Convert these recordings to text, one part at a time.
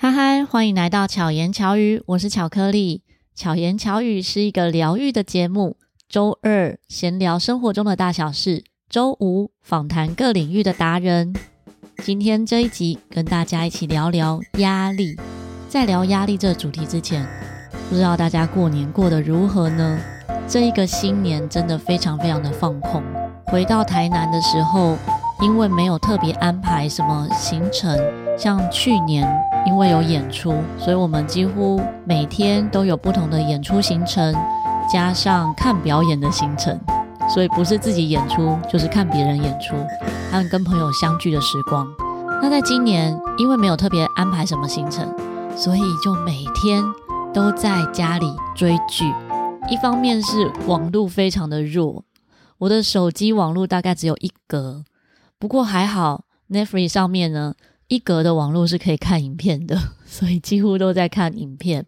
嗨嗨，欢迎来到巧言巧语，我是巧克力。巧言巧语是一个疗愈的节目，周二闲聊生活中的大小事，周五访谈各领域的达人。今天这一集跟大家一起聊聊压力。在聊压力这主题之前，不知道大家过年过得如何呢？这一个新年真的非常非常的放空。回到台南的时候，因为没有特别安排什么行程，像去年因为有演出，所以我们几乎每天都有不同的演出行程，加上看表演的行程，所以不是自己演出，就是看别人演出，还有跟朋友相聚的时光。那在今年，因为没有特别安排什么行程，所以就每天都在家里追剧。一方面是网络非常的弱，我的手机网络大概只有一格，不过还好，Netflix 上面呢，一格的网络是可以看影片的，所以几乎都在看影片，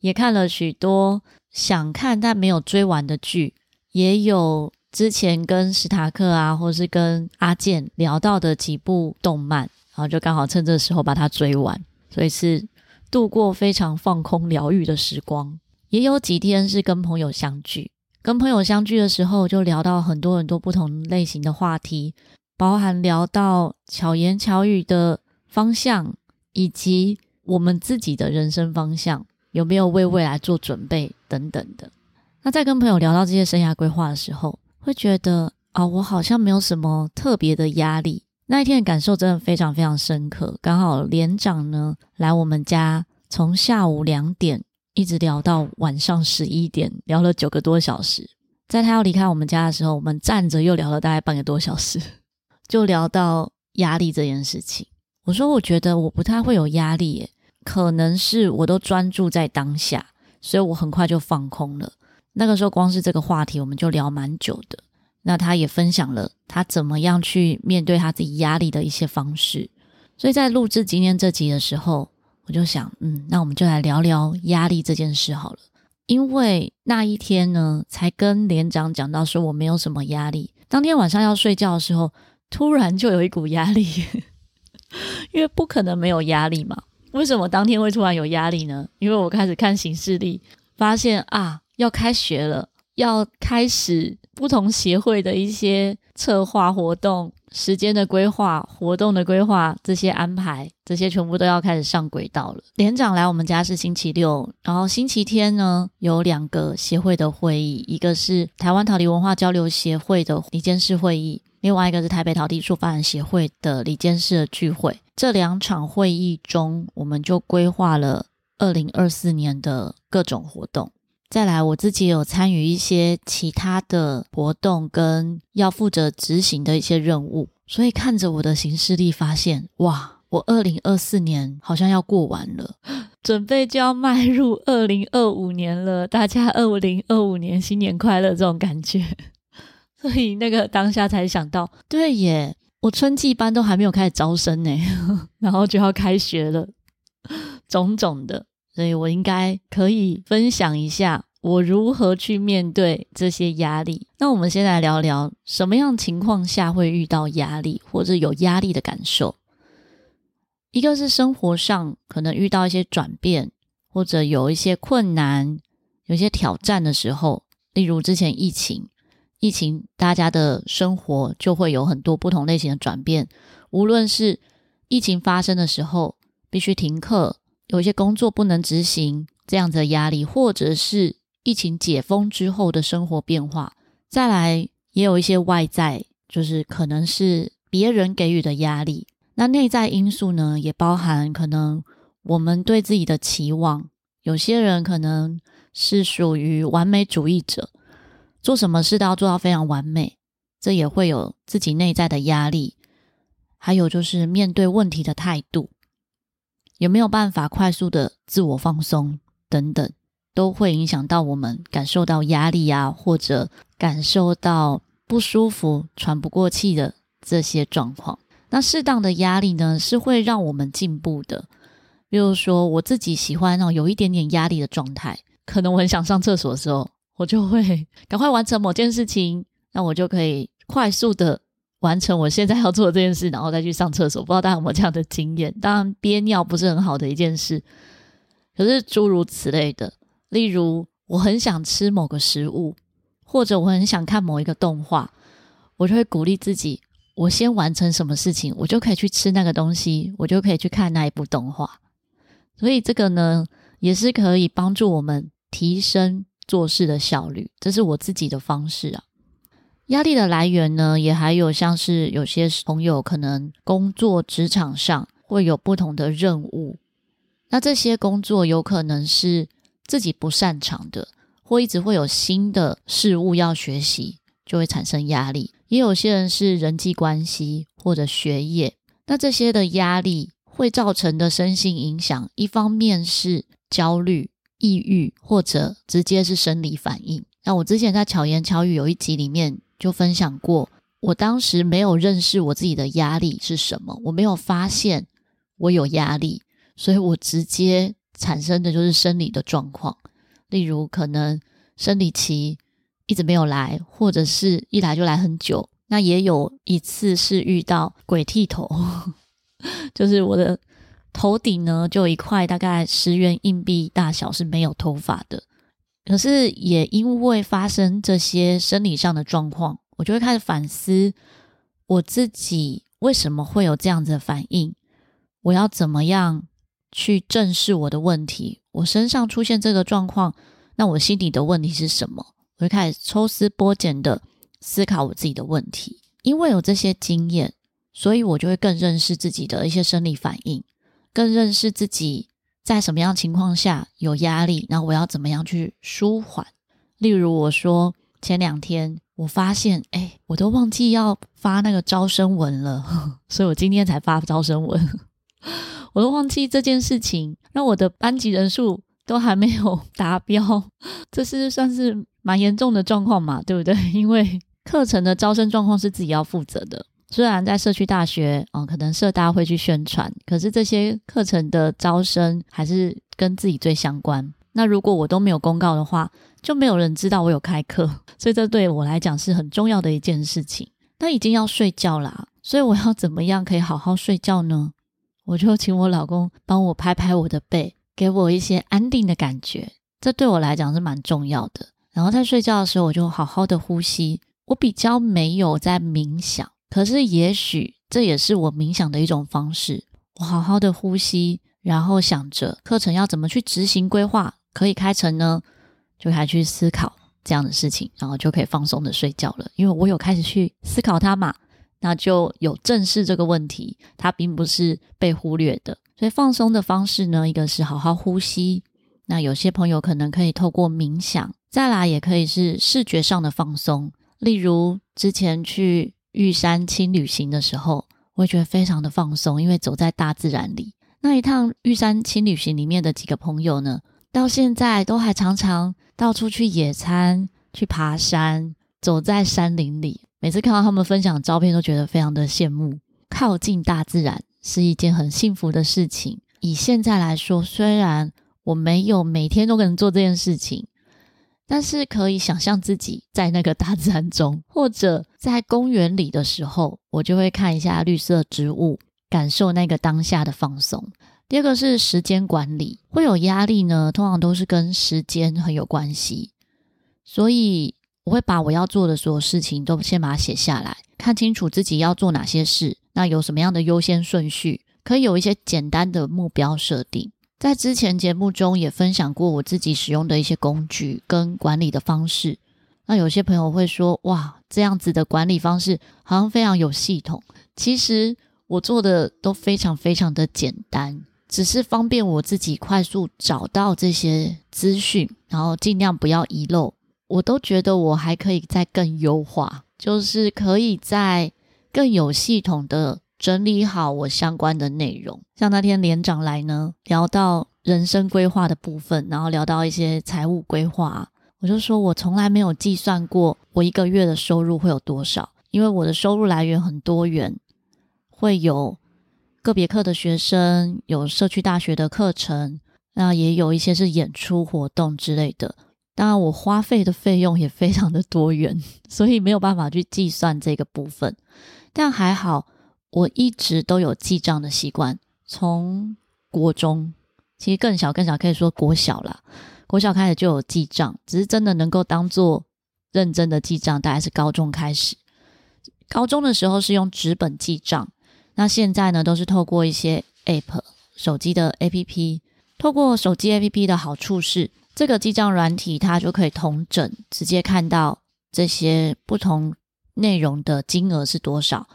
也看了许多想看但没有追完的剧，也有之前跟史塔克啊，或是跟阿健聊到的几部动漫，然后就刚好趁这时候把它追完，所以是度过非常放空疗愈的时光。也有几天是跟朋友相聚，跟朋友相聚的时候，就聊到很多很多不同类型的话题，包含聊到巧言巧语的方向，以及我们自己的人生方向，有没有为未来做准备等等的。那在跟朋友聊到这些生涯规划的时候，会觉得啊，我好像没有什么特别的压力。那一天的感受真的非常非常深刻。刚好连长呢来我们家，从下午两点。一直聊到晚上十一点，聊了九个多小时。在他要离开我们家的时候，我们站着又聊了大概半个多小时，就聊到压力这件事情。我说，我觉得我不太会有压力耶，可能是我都专注在当下，所以我很快就放空了。那个时候，光是这个话题，我们就聊蛮久的。那他也分享了他怎么样去面对他自己压力的一些方式。所以在录制今天这集的时候，我就想，嗯，那我们就来聊聊压力这件事好了。因为那一天呢，才跟连长讲到说我没有什么压力。当天晚上要睡觉的时候，突然就有一股压力，因为不可能没有压力嘛。为什么当天会突然有压力呢？因为我开始看行事历，发现啊，要开学了，要开始不同协会的一些策划活动。时间的规划、活动的规划，这些安排，这些全部都要开始上轨道了。连长来我们家是星期六，然后星期天呢，有两个协会的会议，一个是台湾桃李文化交流协会的理监事会议，另外一个是台北陶笛艺术发展协会的李监事的聚会。这两场会议中，我们就规划了二零二四年的各种活动。再来，我自己有参与一些其他的活动，跟要负责执行的一些任务，所以看着我的行事历，发现哇，我二零二四年好像要过完了，准备就要迈入二零二五年了。大家二零二五年新年快乐，这种感觉。所以那个当下才想到，对耶，我春季班都还没有开始招生呢，然后就要开学了，种种的。所以我应该可以分享一下我如何去面对这些压力。那我们先来聊聊什么样情况下会遇到压力，或者有压力的感受。一个是生活上可能遇到一些转变，或者有一些困难、有一些挑战的时候，例如之前疫情，疫情大家的生活就会有很多不同类型的转变。无论是疫情发生的时候，必须停课。有一些工作不能执行，这样子的压力，或者是疫情解封之后的生活变化，再来也有一些外在，就是可能是别人给予的压力。那内在因素呢，也包含可能我们对自己的期望。有些人可能是属于完美主义者，做什么事都要做到非常完美，这也会有自己内在的压力。还有就是面对问题的态度。有没有办法快速的自我放松等等，都会影响到我们感受到压力啊，或者感受到不舒服、喘不过气的这些状况。那适当的压力呢，是会让我们进步的。比如说，我自己喜欢那种有一点点压力的状态，可能我很想上厕所的时候，我就会 赶快完成某件事情，那我就可以快速的完成我现在要做的这件事，然后再去上厕所。不知道大家有没有这样的经验？当然，憋尿不是很好的一件事，可是诸如此类的，例如我很想吃某个食物，或者我很想看某一个动画，我就会鼓励自己，我先完成什么事情，我就可以去吃那个东西，我就可以去看那一部动画。所以这个呢，也是可以帮助我们提升做事的效率，这是我自己的方式啊。压力的来源呢，也还有像是有些朋友可能工作职场上会有不同的任务，那这些工作有可能是自己不擅长的，或一直会有新的事物要学习，就会产生压力。也有些人是人际关系或者学业，那这些的压力会造成的身心影响，一方面是焦虑、抑郁，或者直接是生理反应。那我之前在巧言巧语有一集里面。就分享过，我当时没有认识我自己的压力是什么，我没有发现我有压力，所以我直接产生的就是生理的状况，例如可能生理期一直没有来，或者是一来就来很久。那也有一次是遇到鬼剃头，就是我的头顶呢就有一块大概十元硬币大小是没有头发的。可是也因为发生这些生理上的状况，我就会开始反思我自己为什么会有这样子的反应，我要怎么样去正视我的问题？我身上出现这个状况，那我心里的问题是什么？我就开始抽丝剥茧的思考我自己的问题。因为有这些经验，所以我就会更认识自己的一些生理反应，更认识自己。在什么样情况下有压力？那我要怎么样去舒缓？例如我说前两天我发现，哎，我都忘记要发那个招生文了，所以我今天才发招生文。我都忘记这件事情，那我的班级人数都还没有 达标，这是算是蛮严重的状况嘛，对不对？因为课程的招生状况是自己要负责的。虽然在社区大学，嗯，可能社大会去宣传，可是这些课程的招生还是跟自己最相关。那如果我都没有公告的话，就没有人知道我有开课，所以这对我来讲是很重要的一件事情。那已经要睡觉啦，所以我要怎么样可以好好睡觉呢？我就请我老公帮我拍拍我的背，给我一些安定的感觉，这对我来讲是蛮重要的。然后在睡觉的时候，我就好好的呼吸，我比较没有在冥想。可是，也许这也是我冥想的一种方式。我好好的呼吸，然后想着课程要怎么去执行规划，可以开成呢？就开始去思考这样的事情，然后就可以放松的睡觉了。因为我有开始去思考它嘛，那就有正视这个问题，它并不是被忽略的。所以放松的方式呢，一个是好好呼吸。那有些朋友可能可以透过冥想，再来也可以是视觉上的放松，例如之前去。玉山轻旅行的时候，我会觉得非常的放松，因为走在大自然里。那一趟玉山轻旅行里面的几个朋友呢，到现在都还常常到处去野餐、去爬山，走在山林里。每次看到他们分享照片，都觉得非常的羡慕。靠近大自然是一件很幸福的事情。以现在来说，虽然我没有每天都能做这件事情。但是可以想象自己在那个大自然中，或者在公园里的时候，我就会看一下绿色植物，感受那个当下的放松。第二个是时间管理，会有压力呢，通常都是跟时间很有关系，所以我会把我要做的所有事情都先把它写下来，看清楚自己要做哪些事，那有什么样的优先顺序，可以有一些简单的目标设定。在之前节目中也分享过我自己使用的一些工具跟管理的方式。那有些朋友会说：“哇，这样子的管理方式好像非常有系统。”其实我做的都非常非常的简单，只是方便我自己快速找到这些资讯，然后尽量不要遗漏。我都觉得我还可以再更优化，就是可以在更有系统的。整理好我相关的内容，像那天连长来呢，聊到人生规划的部分，然后聊到一些财务规划，我就说我从来没有计算过我一个月的收入会有多少，因为我的收入来源很多元，会有个别课的学生，有社区大学的课程，那也有一些是演出活动之类的。当然，我花费的费用也非常的多元，所以没有办法去计算这个部分。但还好，我一直都有记账的习惯，从国中，其实更小更小，可以说国小啦，国小开始就有记账，只是真的能够当做认真的记账，大概是高中开始。高中的时候是用纸本记账，那现在呢，都是透过一些 App，手机的 APP。透过手机 APP 的好处是，这个记账软体它就可以统整，直接看到这些不同内容的金额是多少，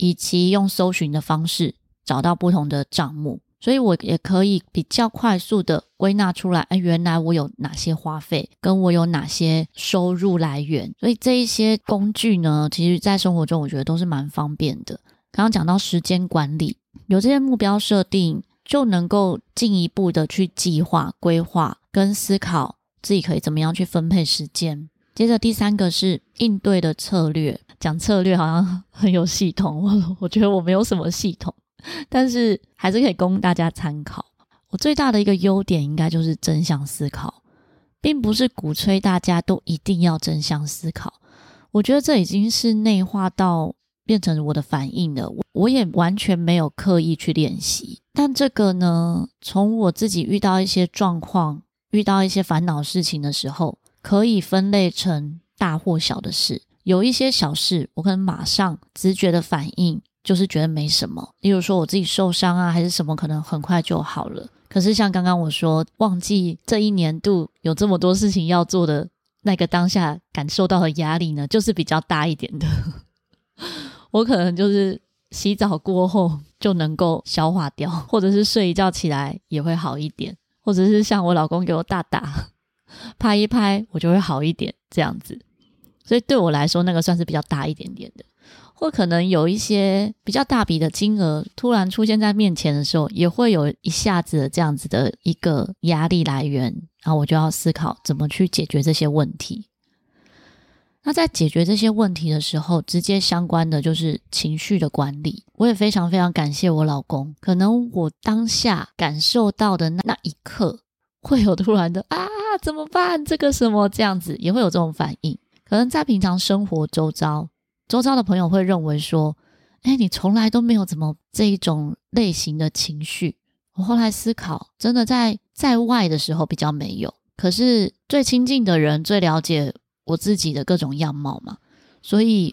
以及用搜寻的方式找到不同的账目，所以我也可以比较快速的归纳出来，哎，原来我有哪些花费，跟我有哪些收入来源，所以这一些工具呢，其实在生活中我觉得都是蛮方便的。刚刚讲到时间管理，有这些目标设定。就能够进一步的去计划、规划跟思考自己可以怎么样去分配时间。接着第三个是应对的策略，讲策略好像很有系统，我我觉得我没有什么系统，但是还是可以供大家参考。我最大的一个优点应该就是正向思考，并不是鼓吹大家都一定要正向思考。我觉得这已经是内化到变成我的反应了，我我也完全没有刻意去练习。但这个呢，从我自己遇到一些状况、遇到一些烦恼事情的时候，可以分类成大或小的事。有一些小事，我可能马上直觉的反应就是觉得没什么。例如说我自己受伤啊，还是什么，可能很快就好了。可是像刚刚我说，忘记这一年度有这么多事情要做的那个当下感受到的压力呢，就是比较大一点的。我可能就是。洗澡过后就能够消化掉，或者是睡一觉起来也会好一点，或者是像我老公给我大大拍一拍，我就会好一点这样子。所以对我来说，那个算是比较大一点点的，或可能有一些比较大笔的金额突然出现在面前的时候，也会有一下子的这样子的一个压力来源，然后我就要思考怎么去解决这些问题。那在解决这些问题的时候，直接相关的就是情绪的管理。我也非常非常感谢我老公。可能我当下感受到的那一刻，会有突然的啊，怎么办？这个什么这样子，也会有这种反应。可能在平常生活周遭，周遭的朋友会认为说，哎，你从来都没有怎么这一种类型的情绪。我后来思考，真的在在外的时候比较没有，可是最亲近的人最了解。我自己的各种样貌嘛，所以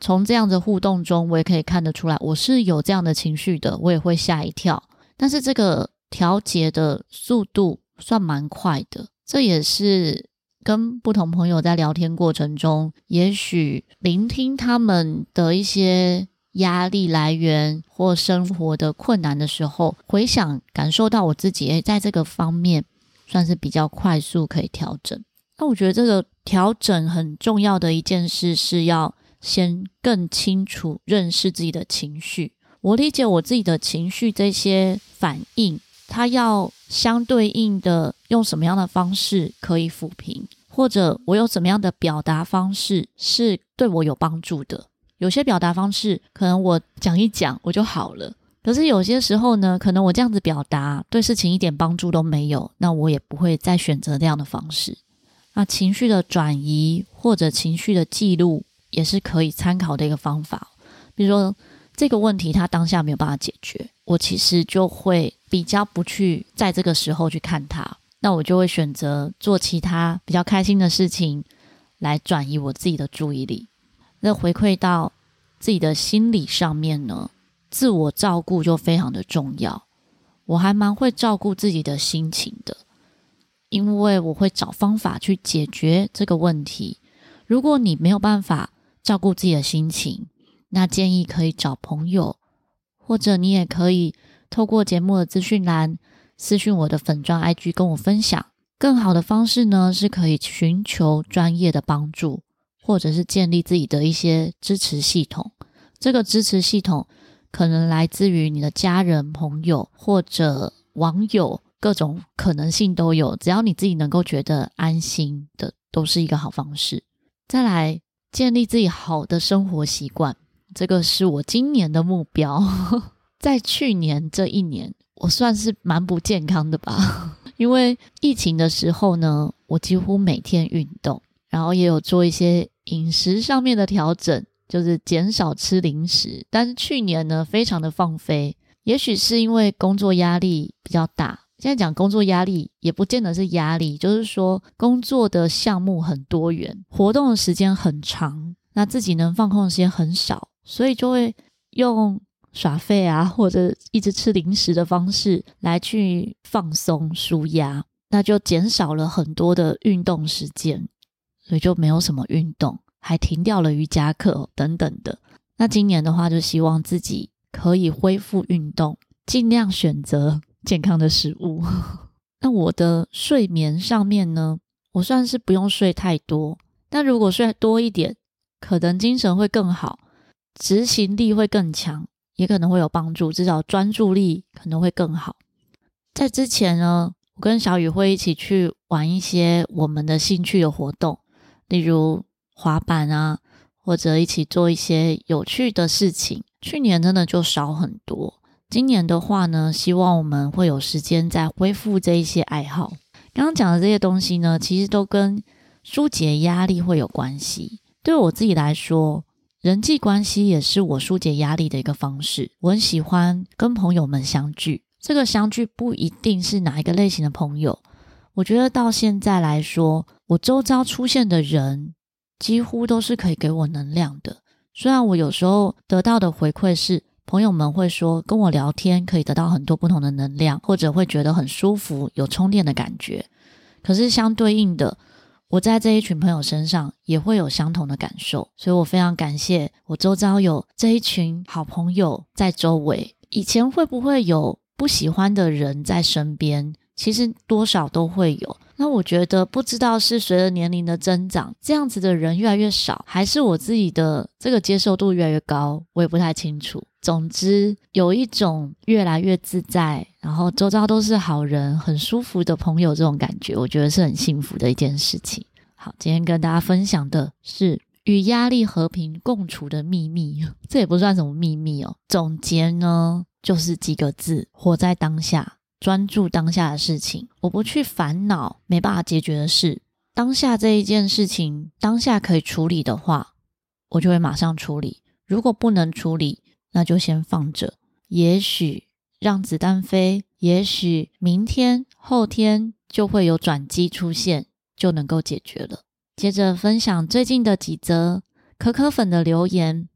从这样的互动中，我也可以看得出来，我是有这样的情绪的，我也会吓一跳。但是这个调节的速度算蛮快的，这也是跟不同朋友在聊天过程中，也许聆听他们的一些压力来源或生活的困难的时候，回想感受到我自己，诶，在这个方面算是比较快速可以调整。那我觉得这个调整很重要的一件事是要先更清楚认识自己的情绪。我理解我自己的情绪这些反应，它要相对应的用什么样的方式可以抚平，或者我有什么样的表达方式是对我有帮助的。有些表达方式可能我讲一讲我就好了，可是有些时候呢，可能我这样子表达对事情一点帮助都没有，那我也不会再选择这样的方式。那情绪的转移或者情绪的记录也是可以参考的一个方法。比如说这个问题，他当下没有办法解决，我其实就会比较不去在这个时候去看他，那我就会选择做其他比较开心的事情来转移我自己的注意力。那回馈到自己的心理上面呢，自我照顾就非常的重要。我还蛮会照顾自己的心情的。因为我会找方法去解决这个问题。如果你没有办法照顾自己的心情，那建议可以找朋友，或者你也可以透过节目的资讯栏私讯我的粉专 IG 跟我分享。更好的方式呢，是可以寻求专业的帮助，或者是建立自己的一些支持系统。这个支持系统可能来自于你的家人、朋友或者网友。各种可能性都有，只要你自己能够觉得安心的，都是一个好方式。再来，建立自己好的生活习惯，这个是我今年的目标。在去年这一年，我算是蛮不健康的吧，因为疫情的时候呢，我几乎每天运动，然后也有做一些饮食上面的调整，就是减少吃零食。但是去年呢，非常的放飞，也许是因为工作压力比较大。现在讲工作压力，也不见得是压力，就是说工作的项目很多元，活动的时间很长，那自己能放空的时间很少，所以就会用耍废啊，或者一直吃零食的方式来去放松舒压，那就减少了很多的运动时间，所以就没有什么运动，还停掉了瑜伽课等等的。那今年的话，就希望自己可以恢复运动，尽量选择。健康的食物。那我的睡眠上面呢，我算是不用睡太多，但如果睡多一点，可能精神会更好，执行力会更强，也可能会有帮助，至少专注力可能会更好。在之前呢，我跟小雨会一起去玩一些我们的兴趣的活动，例如滑板啊，或者一起做一些有趣的事情。去年真的就少很多。今年的话呢，希望我们会有时间再恢复这一些爱好。刚刚讲的这些东西呢，其实都跟疏解压力会有关系。对我自己来说，人际关系也是我疏解压力的一个方式。我很喜欢跟朋友们相聚，这个相聚不一定是哪一个类型的朋友。我觉得到现在来说，我周遭出现的人几乎都是可以给我能量的。虽然我有时候得到的回馈是，朋友们会说，跟我聊天可以得到很多不同的能量，或者会觉得很舒服，有充电的感觉。可是相对应的，我在这一群朋友身上也会有相同的感受，所以我非常感谢我周遭有这一群好朋友在周围。以前会不会有不喜欢的人在身边？其实多少都会有。那我觉得，不知道是随着年龄的增长，这样子的人越来越少，还是我自己的这个接受度越来越高，我也不太清楚。总之，有一种越来越自在，然后周遭都是好人，很舒服的朋友，这种感觉，我觉得是很幸福的一件事情。好，今天跟大家分享的是与压力和平共处的秘密，这也不算什么秘密哦。总结呢，就是几个字：活在当下。专注当下的事情，我不去烦恼没办法解决的事。当下这一件事情，当下可以处理的话，我就会马上处理；如果不能处理，那就先放着。也许让子弹飞，也许明天、后天就会有转机出现，就能够解决了。接着分享最近的几则可可粉的留言。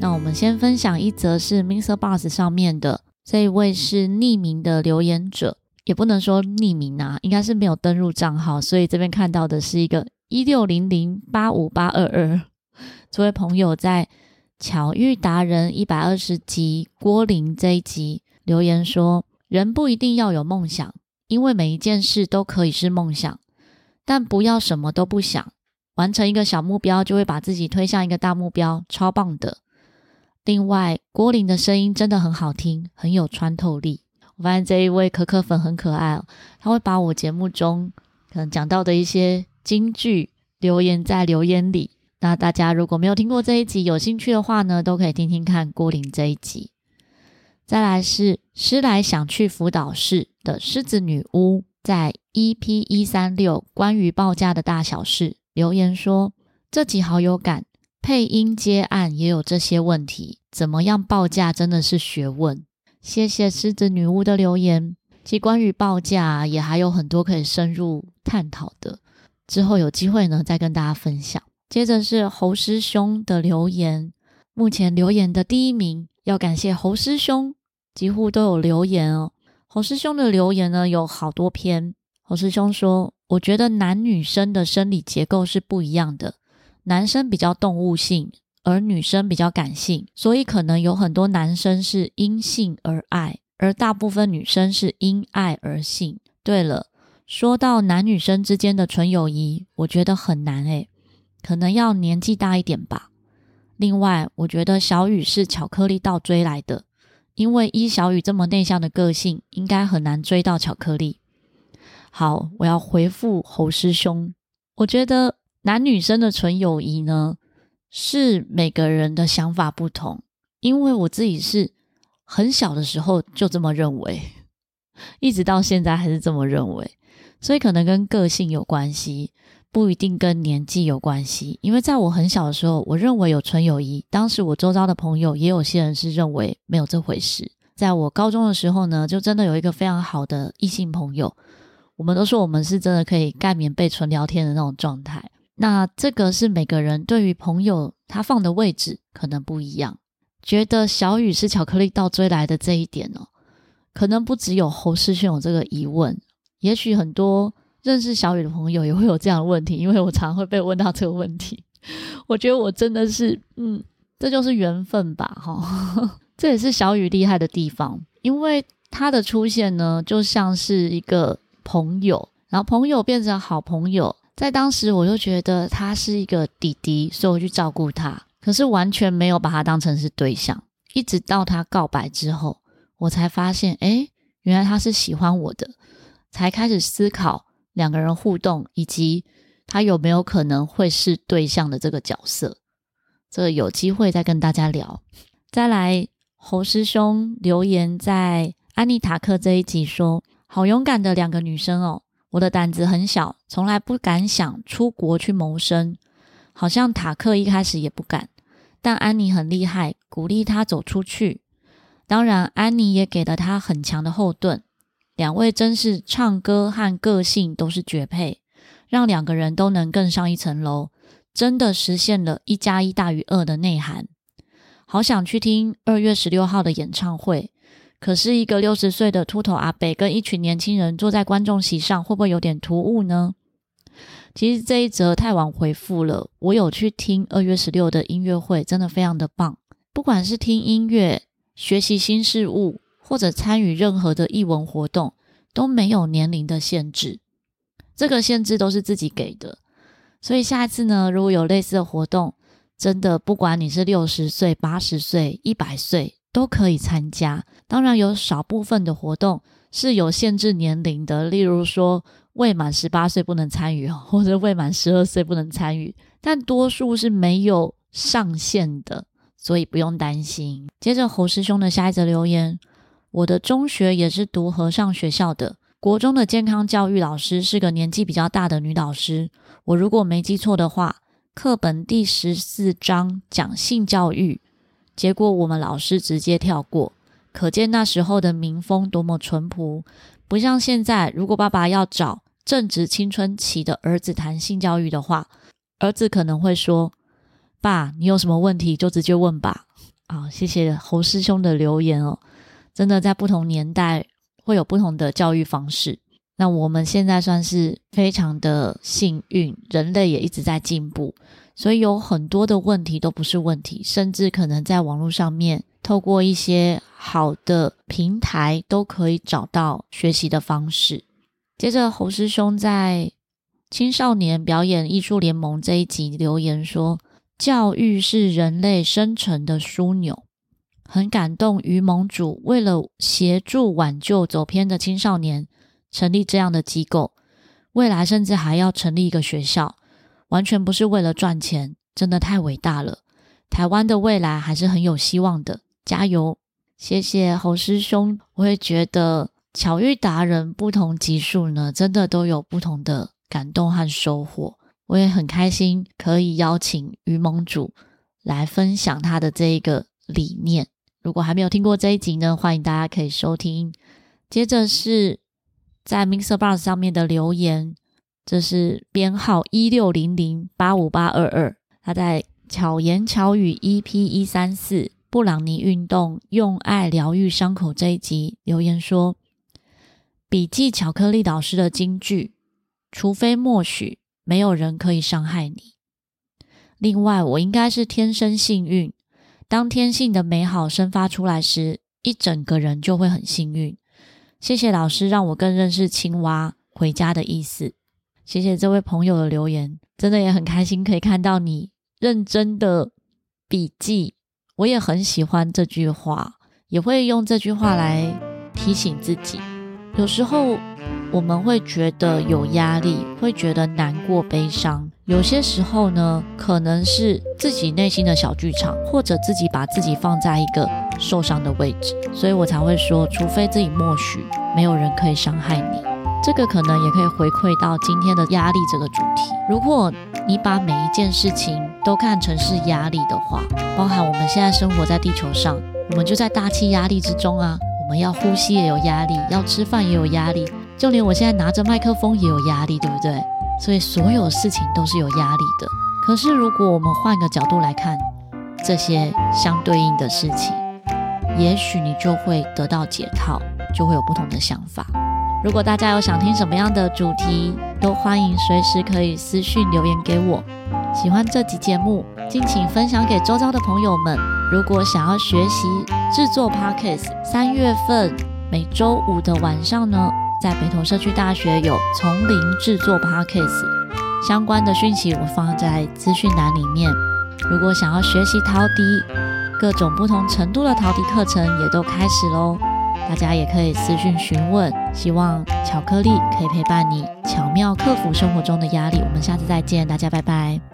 那我们先分享一则是 Mr. Boss 上面的，这一位是匿名的留言者，也不能说匿名啊，应该是没有登入账号，所以这边看到的是一个一六零零八五八二二。这位朋友在巧遇达人一百二十集郭霖这一集留言说：“人不一定要有梦想，因为每一件事都可以是梦想，但不要什么都不想，完成一个小目标就会把自己推向一个大目标，超棒的。”另外，郭霖的声音真的很好听，很有穿透力。我发现这一位可可粉很可爱哦，他会把我节目中可能讲到的一些金句留言在留言里。那大家如果没有听过这一集，有兴趣的话呢，都可以听听看郭霖这一集。再来是狮来想去辅导室的狮子女巫，在 EP 一三六关于报价的大小事留言说，这集好有感。配音接案也有这些问题，怎么样报价真的是学问。谢谢狮子女巫的留言，其关于报价也还有很多可以深入探讨的，之后有机会呢再跟大家分享。接着是侯师兄的留言，目前留言的第一名，要感谢侯师兄，几乎都有留言哦。侯师兄的留言呢有好多篇，侯师兄说，我觉得男女生的生理结构是不一样的。男生比较动物性，而女生比较感性，所以可能有很多男生是因性而爱，而大部分女生是因爱而性。对了，说到男女生之间的纯友谊，我觉得很难诶，可能要年纪大一点吧。另外，我觉得小雨是巧克力倒追来的，因为依小雨这么内向的个性，应该很难追到巧克力。好，我要回复侯师兄，我觉得。男女生的纯友谊呢，是每个人的想法不同。因为我自己是很小的时候就这么认为，一直到现在还是这么认为。所以可能跟个性有关系，不一定跟年纪有关系。因为在我很小的时候，我认为有纯友谊，当时我周遭的朋友也有些人是认为没有这回事。在我高中的时候呢，就真的有一个非常好的异性朋友，我们都说我们是真的可以盖棉被纯聊天的那种状态。那这个是每个人对于朋友他放的位置可能不一样。觉得小雨是巧克力倒追来的这一点哦，可能不只有侯师兄有这个疑问，也许很多认识小雨的朋友也会有这样的问题，因为我常会被问到这个问题。我觉得我真的是，嗯，这就是缘分吧，哈。这也是小雨厉害的地方，因为他的出现呢，就像是一个朋友，然后朋友变成好朋友。在当时，我就觉得他是一个弟弟，所以我去照顾他，可是完全没有把他当成是对象。一直到他告白之后，我才发现，诶，原来他是喜欢我的，才开始思考两个人互动以及他有没有可能会是对象的这个角色。这个有机会再跟大家聊。再来。侯师兄留言在安妮塔克这一集说：“好勇敢的两个女生哦，我的胆子很小，从来不敢想出国去谋生。好像塔克一开始也不敢，但安妮很厉害，鼓励他走出去。当然，安妮也给了他很强的后盾。两位真是唱歌和个性都是绝配，让两个人都能更上一层楼，真的实现了一加一大于二的内涵。”好想去听二月十六号的演唱会，可是一个六十岁的秃头阿伯跟一群年轻人坐在观众席上，会不会有点突兀呢？其实这一则太晚回复了，我有去听二月十六的音乐会，真的非常的棒。不管是听音乐、学习新事物，或者参与任何的艺文活动，都没有年龄的限制，这个限制都是自己给的。所以下一次呢，如果有类似的活动，真的，不管你是六十岁、八十岁、一百岁，都可以参加。当然，有少部分的活动是有限制年龄的，例如说未满十八岁不能参与，或者未满十二岁不能参与。但多数是没有上限的，所以不用担心。接着，侯师兄的下一则留言：我的中学也是读和尚学校的，国中的健康教育老师是个年纪比较大的女老师。我如果没记错的话。课本第十四章讲性教育，结果我们老师直接跳过，可见那时候的民风多么淳朴，不像现在。如果爸爸要找正值青春期的儿子谈性教育的话，儿子可能会说：“爸，你有什么问题就直接问吧。”啊，谢谢侯师兄的留言哦。真的，在不同年代会有不同的教育方式。那我们现在算是非常的幸运，人类也一直在进步，所以有很多的问题都不是问题，甚至可能在网络上面透过一些好的平台都可以找到学习的方式。接着，侯师兄在青少年表演艺术联盟这一集留言说：“教育是人类生存的枢纽，很感动。于盟主为了协助挽救走偏的青少年。”成立这样的机构，未来甚至还要成立一个学校，完全不是为了赚钱，真的太伟大了。台湾的未来还是很有希望的，加油！谢谢侯师兄，我会觉得巧遇达人不同集数呢，真的都有不同的感动和收获。我也很开心可以邀请于盟主来分享他的这一个理念。如果还没有听过这一集呢，欢迎大家可以收听。接着是。在 MixerBox 上面的留言，这是编号一六零零八五八二二。他在巧言巧语 EP 一三四布朗尼运动用爱疗愈伤口这一集留言说：“笔记巧克力导师的金句，除非默许，没有人可以伤害你。另外，我应该是天生幸运，当天性的美好生发出来时，一整个人就会很幸运。”谢谢老师让我更认识青蛙回家的意思。谢谢这位朋友的留言，真的也很开心可以看到你认真的笔记。我也很喜欢这句话，也会用这句话来提醒自己。有时候我们会觉得有压力，会觉得难过、悲伤，有些时候呢，可能是自己内心的小剧场，或者自己把自己放在一个受伤的位置，所以我才会说，除非自己默许，没有人可以伤害你。这个可能也可以回馈到今天的压力这个主题。如果你把每一件事情都看成是压力的话，包含我们现在生活在地球上，我们就在大气压力之中啊。我们要呼吸也有压力，要吃饭也有压力，就连我现在拿着麦克风也有压力，对不对？所以所有事情都是有压力的。可是如果我们换个角度来看这些相对应的事情，也许你就会得到解套，就会有不同的想法。如果大家有想听什么样的主题，都欢迎随时可以私讯留言给我。喜欢这集节目，敬请分享给周遭的朋友们。如果想要学习制作 Podcast，三月份每周五的晚上呢，在北投社区大学有从零制作 Podcast 相关的讯息，我放在资讯栏里面。如果想要学习陶笛，各种不同程度的陶笛课程也都开始喽。大家也可以私信询问，希望巧克力可以陪伴你，巧妙克服生活中的压力。我们下次再见，大家拜拜。